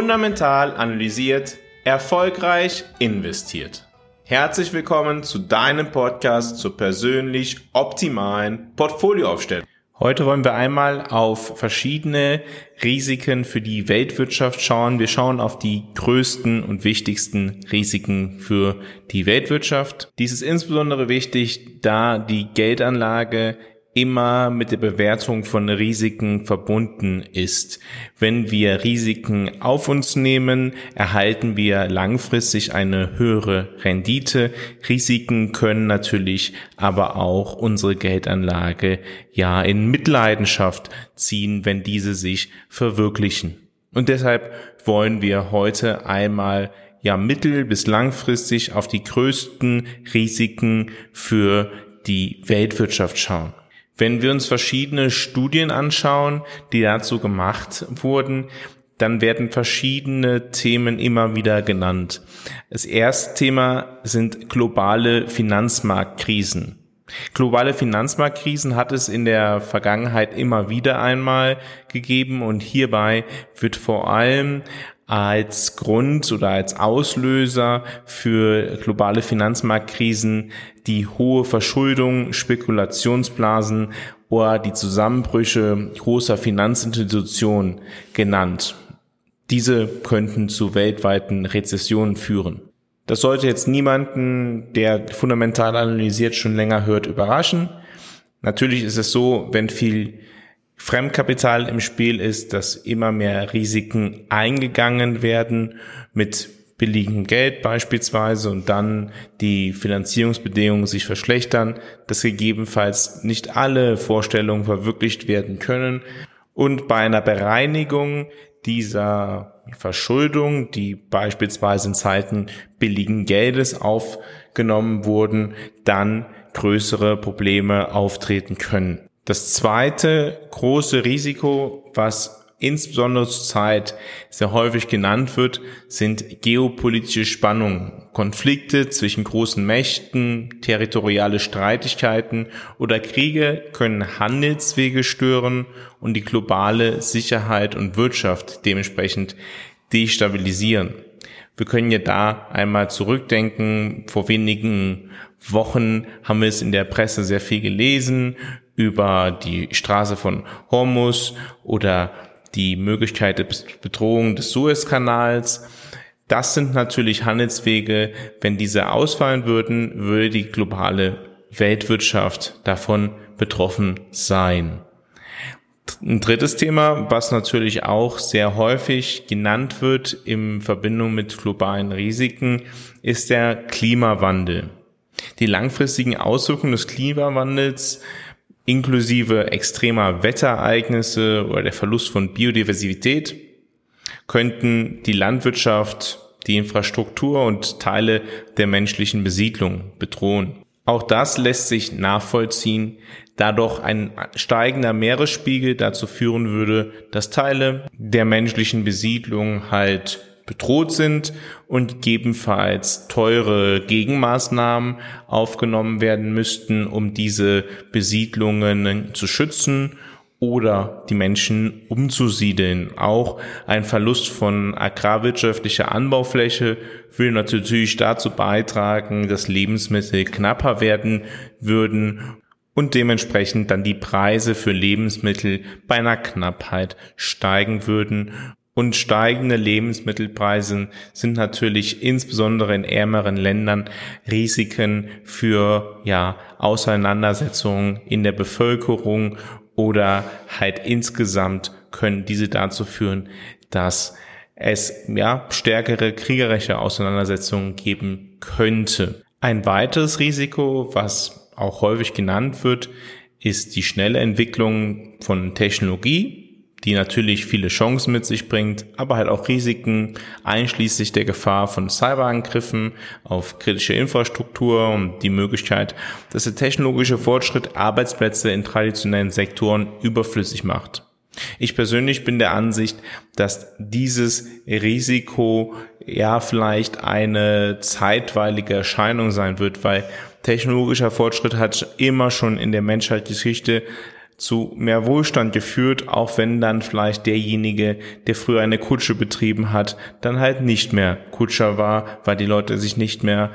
Fundamental analysiert, erfolgreich investiert. Herzlich willkommen zu deinem Podcast zur persönlich optimalen Portfolioaufstellung. Heute wollen wir einmal auf verschiedene Risiken für die Weltwirtschaft schauen. Wir schauen auf die größten und wichtigsten Risiken für die Weltwirtschaft. Dies ist insbesondere wichtig, da die Geldanlage immer mit der Bewertung von Risiken verbunden ist. Wenn wir Risiken auf uns nehmen, erhalten wir langfristig eine höhere Rendite. Risiken können natürlich aber auch unsere Geldanlage ja in Mitleidenschaft ziehen, wenn diese sich verwirklichen. Und deshalb wollen wir heute einmal ja mittel- bis langfristig auf die größten Risiken für die Weltwirtschaft schauen. Wenn wir uns verschiedene Studien anschauen, die dazu gemacht wurden, dann werden verschiedene Themen immer wieder genannt. Das erste Thema sind globale Finanzmarktkrisen. Globale Finanzmarktkrisen hat es in der Vergangenheit immer wieder einmal gegeben und hierbei wird vor allem als Grund oder als Auslöser für globale Finanzmarktkrisen die hohe Verschuldung, Spekulationsblasen oder die Zusammenbrüche großer Finanzinstitutionen genannt. Diese könnten zu weltweiten Rezessionen führen. Das sollte jetzt niemanden, der fundamental analysiert, schon länger hört, überraschen. Natürlich ist es so, wenn viel Fremdkapital im Spiel ist, dass immer mehr Risiken eingegangen werden mit billigem Geld beispielsweise und dann die Finanzierungsbedingungen sich verschlechtern, dass gegebenenfalls nicht alle Vorstellungen verwirklicht werden können und bei einer Bereinigung dieser Verschuldung, die beispielsweise in Zeiten billigen Geldes aufgenommen wurden, dann größere Probleme auftreten können. Das zweite große Risiko, was insbesondere zur Zeit sehr häufig genannt wird, sind geopolitische Spannungen, Konflikte zwischen großen Mächten, territoriale Streitigkeiten oder Kriege können Handelswege stören und die globale Sicherheit und Wirtschaft dementsprechend destabilisieren. Wir können ja da einmal zurückdenken. Vor wenigen Wochen haben wir es in der Presse sehr viel gelesen über die Straße von Hormus oder die Möglichkeit der Bedrohung des Suezkanals. Das sind natürlich Handelswege. Wenn diese ausfallen würden, würde die globale Weltwirtschaft davon betroffen sein. Ein drittes Thema, was natürlich auch sehr häufig genannt wird in Verbindung mit globalen Risiken, ist der Klimawandel. Die langfristigen Auswirkungen des Klimawandels inklusive extremer Wetterereignisse oder der Verlust von Biodiversität könnten die Landwirtschaft, die Infrastruktur und Teile der menschlichen Besiedlung bedrohen. Auch das lässt sich nachvollziehen, da doch ein steigender Meeresspiegel dazu führen würde, dass Teile der menschlichen Besiedlung halt bedroht sind und gegebenenfalls teure Gegenmaßnahmen aufgenommen werden müssten, um diese Besiedlungen zu schützen oder die Menschen umzusiedeln. Auch ein Verlust von agrarwirtschaftlicher Anbaufläche will natürlich dazu beitragen, dass Lebensmittel knapper werden würden und dementsprechend dann die Preise für Lebensmittel bei einer Knappheit steigen würden und steigende Lebensmittelpreise sind natürlich insbesondere in ärmeren Ländern Risiken für ja, Auseinandersetzungen in der Bevölkerung oder halt insgesamt können diese dazu führen, dass es ja stärkere kriegerische Auseinandersetzungen geben könnte. Ein weiteres Risiko, was auch häufig genannt wird, ist die schnelle Entwicklung von Technologie die natürlich viele Chancen mit sich bringt, aber halt auch Risiken, einschließlich der Gefahr von Cyberangriffen auf kritische Infrastruktur und die Möglichkeit, dass der technologische Fortschritt Arbeitsplätze in traditionellen Sektoren überflüssig macht. Ich persönlich bin der Ansicht, dass dieses Risiko ja vielleicht eine zeitweilige Erscheinung sein wird, weil technologischer Fortschritt hat immer schon in der Menschheitsgeschichte zu mehr Wohlstand geführt, auch wenn dann vielleicht derjenige, der früher eine Kutsche betrieben hat, dann halt nicht mehr Kutscher war, weil die Leute sich nicht mehr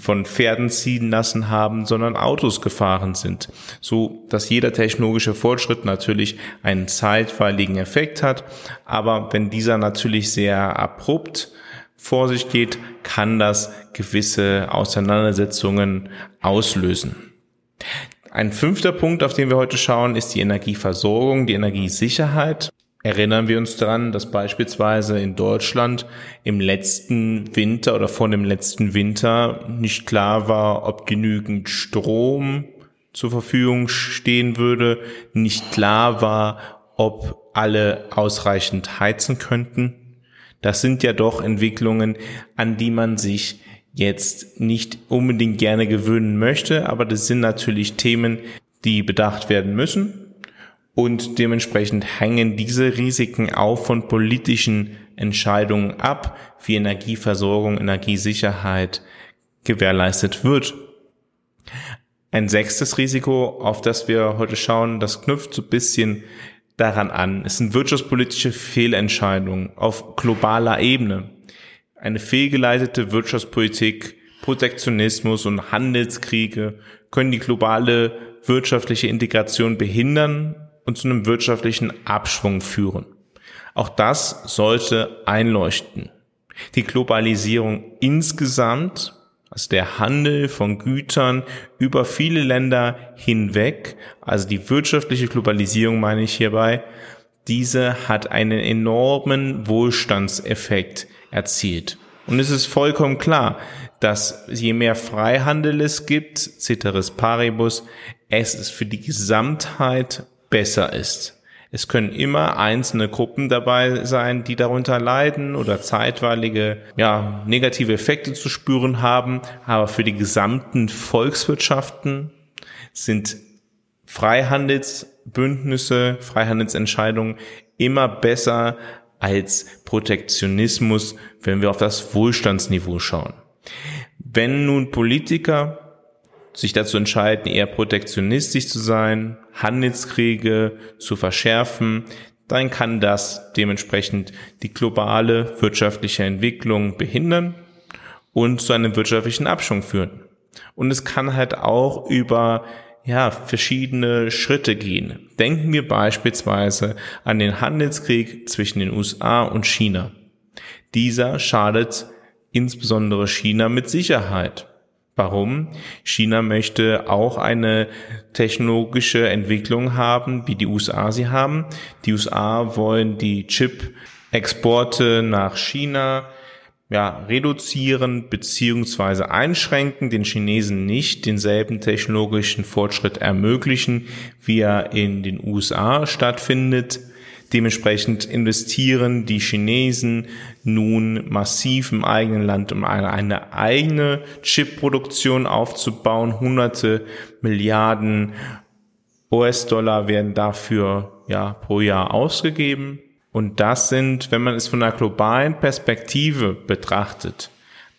von Pferden ziehen lassen haben, sondern Autos gefahren sind. So, dass jeder technologische Fortschritt natürlich einen zeitweiligen Effekt hat, aber wenn dieser natürlich sehr abrupt vor sich geht, kann das gewisse Auseinandersetzungen auslösen. Ein fünfter Punkt, auf den wir heute schauen, ist die Energieversorgung, die Energiesicherheit. Erinnern wir uns daran, dass beispielsweise in Deutschland im letzten Winter oder vor dem letzten Winter nicht klar war, ob genügend Strom zur Verfügung stehen würde, nicht klar war, ob alle ausreichend heizen könnten. Das sind ja doch Entwicklungen, an die man sich jetzt nicht unbedingt gerne gewöhnen möchte, aber das sind natürlich Themen, die bedacht werden müssen und dementsprechend hängen diese Risiken auch von politischen Entscheidungen ab, wie Energieversorgung, Energiesicherheit gewährleistet wird. Ein sechstes Risiko, auf das wir heute schauen, das knüpft so ein bisschen daran an. Es sind wirtschaftspolitische Fehlentscheidungen auf globaler Ebene eine fehlgeleitete Wirtschaftspolitik, Protektionismus und Handelskriege können die globale wirtschaftliche Integration behindern und zu einem wirtschaftlichen Abschwung führen. Auch das sollte einleuchten. Die Globalisierung insgesamt, also der Handel von Gütern über viele Länder hinweg, also die wirtschaftliche Globalisierung meine ich hierbei, diese hat einen enormen Wohlstandseffekt erzielt. Und es ist vollkommen klar, dass je mehr Freihandel es gibt, ceteris paribus, es ist für die Gesamtheit besser ist. Es können immer einzelne Gruppen dabei sein, die darunter leiden oder zeitweilige, ja, negative Effekte zu spüren haben. Aber für die gesamten Volkswirtschaften sind Freihandelsbündnisse, Freihandelsentscheidungen immer besser als Protektionismus, wenn wir auf das Wohlstandsniveau schauen. Wenn nun Politiker sich dazu entscheiden, eher protektionistisch zu sein, Handelskriege zu verschärfen, dann kann das dementsprechend die globale wirtschaftliche Entwicklung behindern und zu einem wirtschaftlichen Abschwung führen. Und es kann halt auch über ja, verschiedene Schritte gehen. Denken wir beispielsweise an den Handelskrieg zwischen den USA und China. Dieser schadet insbesondere China mit Sicherheit. Warum? China möchte auch eine technologische Entwicklung haben, wie die USA sie haben. Die USA wollen die Chip-Exporte nach China ja, reduzieren beziehungsweise einschränken, den Chinesen nicht denselben technologischen Fortschritt ermöglichen, wie er in den USA stattfindet. Dementsprechend investieren die Chinesen nun massiv im eigenen Land, um eine, eine eigene Chipproduktion aufzubauen. Hunderte Milliarden US-Dollar werden dafür ja pro Jahr ausgegeben. Und das sind, wenn man es von einer globalen Perspektive betrachtet,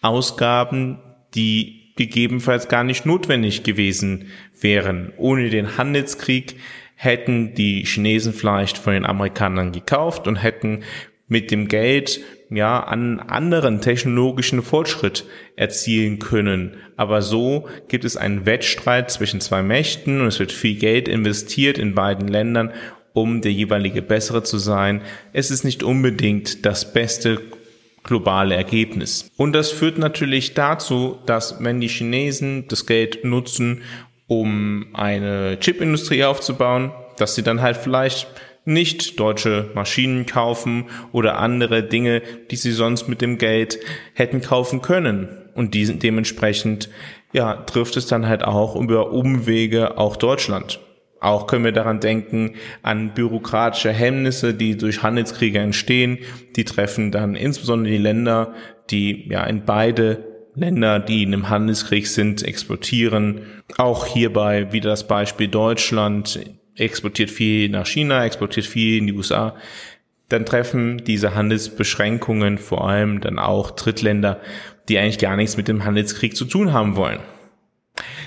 Ausgaben, die gegebenenfalls gar nicht notwendig gewesen wären. Ohne den Handelskrieg hätten die Chinesen vielleicht von den Amerikanern gekauft und hätten mit dem Geld ja an anderen technologischen Fortschritt erzielen können. Aber so gibt es einen Wettstreit zwischen zwei Mächten und es wird viel Geld investiert in beiden Ländern um der jeweilige bessere zu sein. Es ist nicht unbedingt das beste globale Ergebnis. Und das führt natürlich dazu, dass wenn die Chinesen das Geld nutzen, um eine Chipindustrie aufzubauen, dass sie dann halt vielleicht nicht deutsche Maschinen kaufen oder andere Dinge, die sie sonst mit dem Geld hätten kaufen können. Und diesen, dementsprechend, ja, trifft es dann halt auch über Umwege auch Deutschland. Auch können wir daran denken, an bürokratische Hemmnisse, die durch Handelskriege entstehen. Die treffen dann insbesondere die Länder, die ja in beide Länder, die in einem Handelskrieg sind, exportieren. Auch hierbei wieder das Beispiel Deutschland exportiert viel nach China, exportiert viel in die USA. Dann treffen diese Handelsbeschränkungen vor allem dann auch Drittländer, die eigentlich gar nichts mit dem Handelskrieg zu tun haben wollen.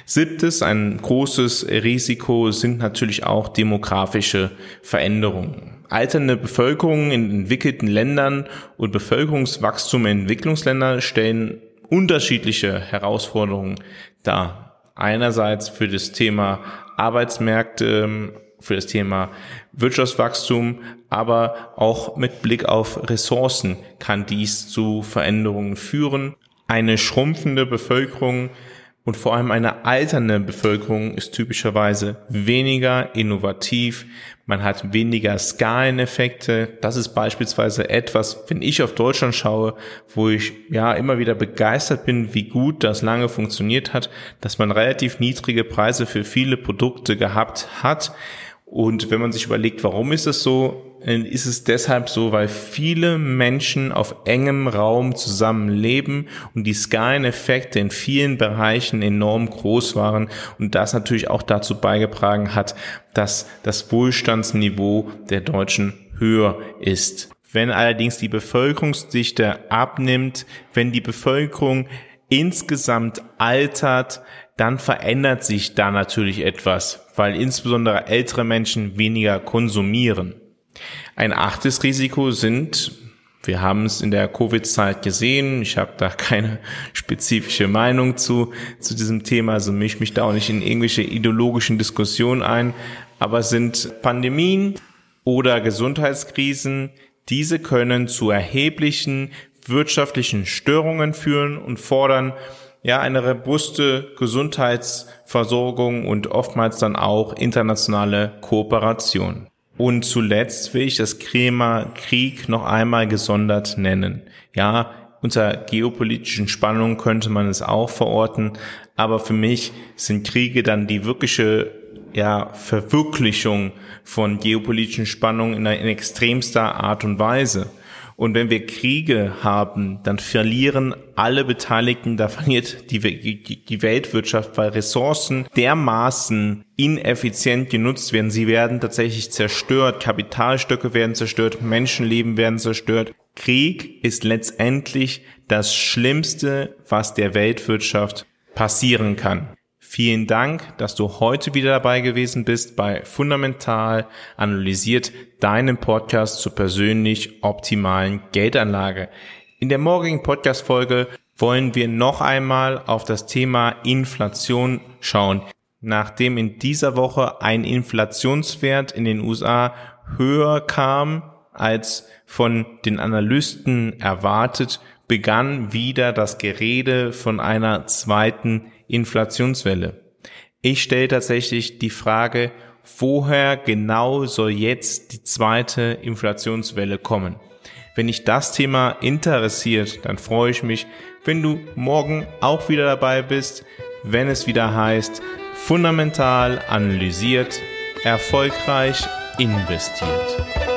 Siebtes, ein großes Risiko sind natürlich auch demografische Veränderungen. Alternde Bevölkerung in entwickelten Ländern und Bevölkerungswachstum in Entwicklungsländern stellen unterschiedliche Herausforderungen dar. Einerseits für das Thema Arbeitsmärkte, für das Thema Wirtschaftswachstum, aber auch mit Blick auf Ressourcen kann dies zu Veränderungen führen. Eine schrumpfende Bevölkerung und vor allem eine alternde Bevölkerung ist typischerweise weniger innovativ. Man hat weniger Skaleneffekte. Das ist beispielsweise etwas, wenn ich auf Deutschland schaue, wo ich ja immer wieder begeistert bin, wie gut das lange funktioniert hat, dass man relativ niedrige Preise für viele Produkte gehabt hat und wenn man sich überlegt, warum ist es so, ist es deshalb so, weil viele Menschen auf engem Raum zusammenleben und die Skaleneffekte in vielen Bereichen enorm groß waren und das natürlich auch dazu beigetragen hat, dass das Wohlstandsniveau der Deutschen höher ist. Wenn allerdings die Bevölkerungsdichte abnimmt, wenn die Bevölkerung insgesamt altert, dann verändert sich da natürlich etwas, weil insbesondere ältere Menschen weniger konsumieren. Ein achtes Risiko sind, wir haben es in der Covid-Zeit gesehen, ich habe da keine spezifische Meinung zu, zu diesem Thema, also misch mich da auch nicht in irgendwelche ideologischen Diskussionen ein, aber sind Pandemien oder Gesundheitskrisen, diese können zu erheblichen wirtschaftlichen Störungen führen und fordern ja eine robuste Gesundheitsversorgung und oftmals dann auch internationale Kooperation. Und zuletzt will ich das Thema Krieg noch einmal gesondert nennen. Ja, unter geopolitischen Spannungen könnte man es auch verorten, aber für mich sind Kriege dann die wirkliche ja, Verwirklichung von geopolitischen Spannungen in, in extremster Art und Weise. Und wenn wir Kriege haben, dann verlieren alle Beteiligten, da verliert die, die Weltwirtschaft, weil Ressourcen dermaßen ineffizient genutzt werden. Sie werden tatsächlich zerstört, Kapitalstöcke werden zerstört, Menschenleben werden zerstört. Krieg ist letztendlich das Schlimmste, was der Weltwirtschaft passieren kann. Vielen Dank, dass du heute wieder dabei gewesen bist bei Fundamental analysiert deinem Podcast zur persönlich optimalen Geldanlage. In der morgigen Podcast-Folge wollen wir noch einmal auf das Thema Inflation schauen. Nachdem in dieser Woche ein Inflationswert in den USA höher kam als von den Analysten erwartet, begann wieder das Gerede von einer zweiten Inflationswelle. Ich stelle tatsächlich die Frage, woher genau soll jetzt die zweite Inflationswelle kommen? Wenn dich das Thema interessiert, dann freue ich mich, wenn du morgen auch wieder dabei bist, wenn es wieder heißt, fundamental analysiert, erfolgreich investiert.